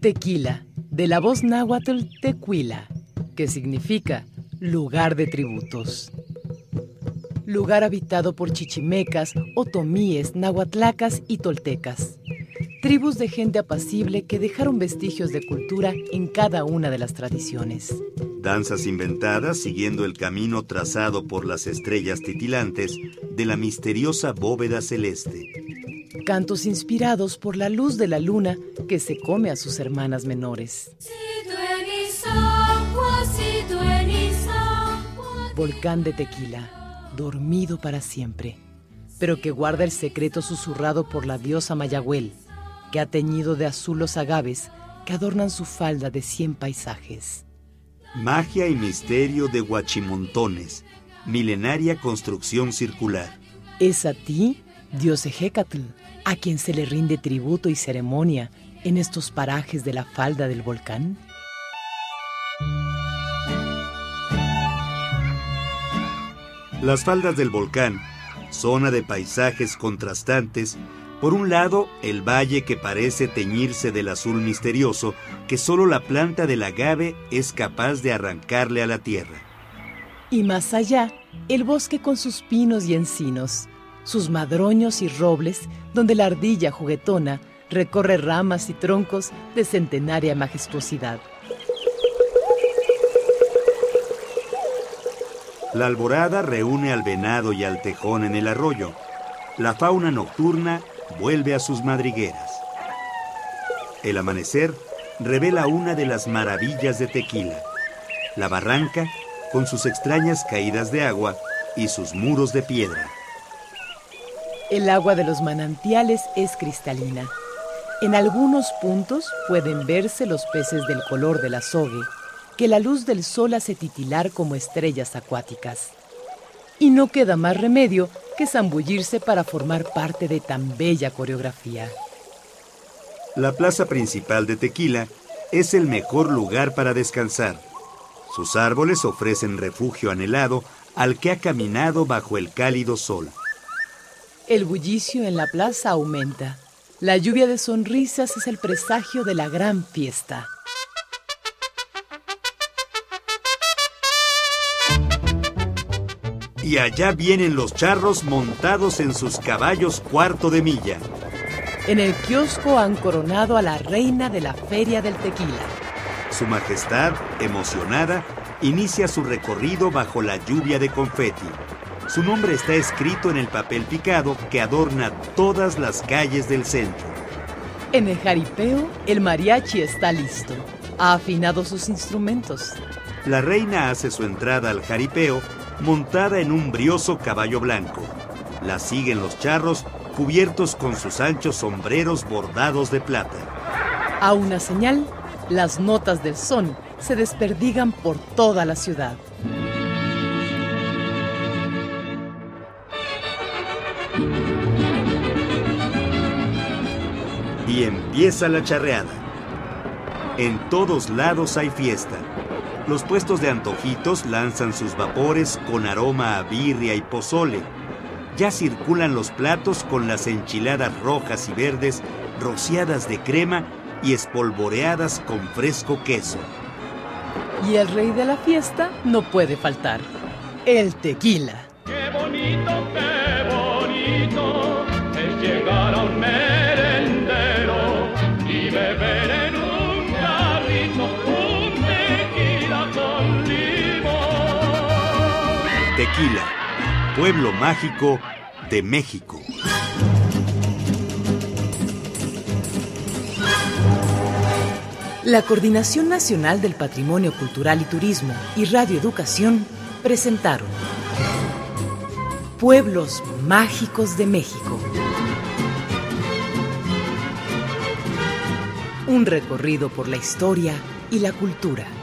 Tequila, de la voz náhuatl tequila, que significa lugar de tributos. Lugar habitado por chichimecas, otomíes, nahuatlacas y toltecas. Tribus de gente apacible que dejaron vestigios de cultura en cada una de las tradiciones. Danzas inventadas siguiendo el camino trazado por las estrellas titilantes de la misteriosa bóveda celeste cantos inspirados por la luz de la luna que se come a sus hermanas menores. Volcán de tequila, dormido para siempre, pero que guarda el secreto susurrado por la diosa Mayagüel, que ha teñido de azul los agaves que adornan su falda de cien paisajes. Magia y misterio de Huachimontones, milenaria construcción circular. Es a ti, dios Ejecatl, a quien se le rinde tributo y ceremonia en estos parajes de la falda del volcán? Las faldas del volcán, zona de paisajes contrastantes, por un lado, el valle que parece teñirse del azul misterioso que solo la planta del agave es capaz de arrancarle a la tierra. Y más allá, el bosque con sus pinos y encinos, sus madroños y robles, donde la ardilla juguetona recorre ramas y troncos de centenaria majestuosidad. La alborada reúne al venado y al tejón en el arroyo. La fauna nocturna vuelve a sus madrigueras. El amanecer revela una de las maravillas de Tequila, la barranca con sus extrañas caídas de agua y sus muros de piedra. El agua de los manantiales es cristalina. En algunos puntos pueden verse los peces del color del azogue, que la luz del sol hace titilar como estrellas acuáticas. Y no queda más remedio que zambullirse para formar parte de tan bella coreografía. La plaza principal de Tequila es el mejor lugar para descansar. Sus árboles ofrecen refugio anhelado al que ha caminado bajo el cálido sol. El bullicio en la plaza aumenta. La lluvia de sonrisas es el presagio de la gran fiesta. Y allá vienen los charros montados en sus caballos cuarto de milla. En el kiosco han coronado a la reina de la Feria del Tequila. Su Majestad, emocionada, inicia su recorrido bajo la lluvia de confeti. Su nombre está escrito en el papel picado que adorna todas las calles del centro. En el jaripeo, el mariachi está listo. Ha afinado sus instrumentos. La reina hace su entrada al jaripeo montada en un brioso caballo blanco. La siguen los charros cubiertos con sus anchos sombreros bordados de plata. A una señal, las notas del son se desperdigan por toda la ciudad. Y empieza la charreada. En todos lados hay fiesta. Los puestos de antojitos lanzan sus vapores con aroma a birria y pozole. Ya circulan los platos con las enchiladas rojas y verdes rociadas de crema y espolvoreadas con fresco queso. Y el rey de la fiesta no puede faltar, el tequila. Qué bonito, qué bonito es llegar a un merendero Tequila, pueblo mágico de México. La Coordinación Nacional del Patrimonio Cultural y Turismo y Radio Educación presentaron Pueblos Mágicos de México. Un recorrido por la historia y la cultura.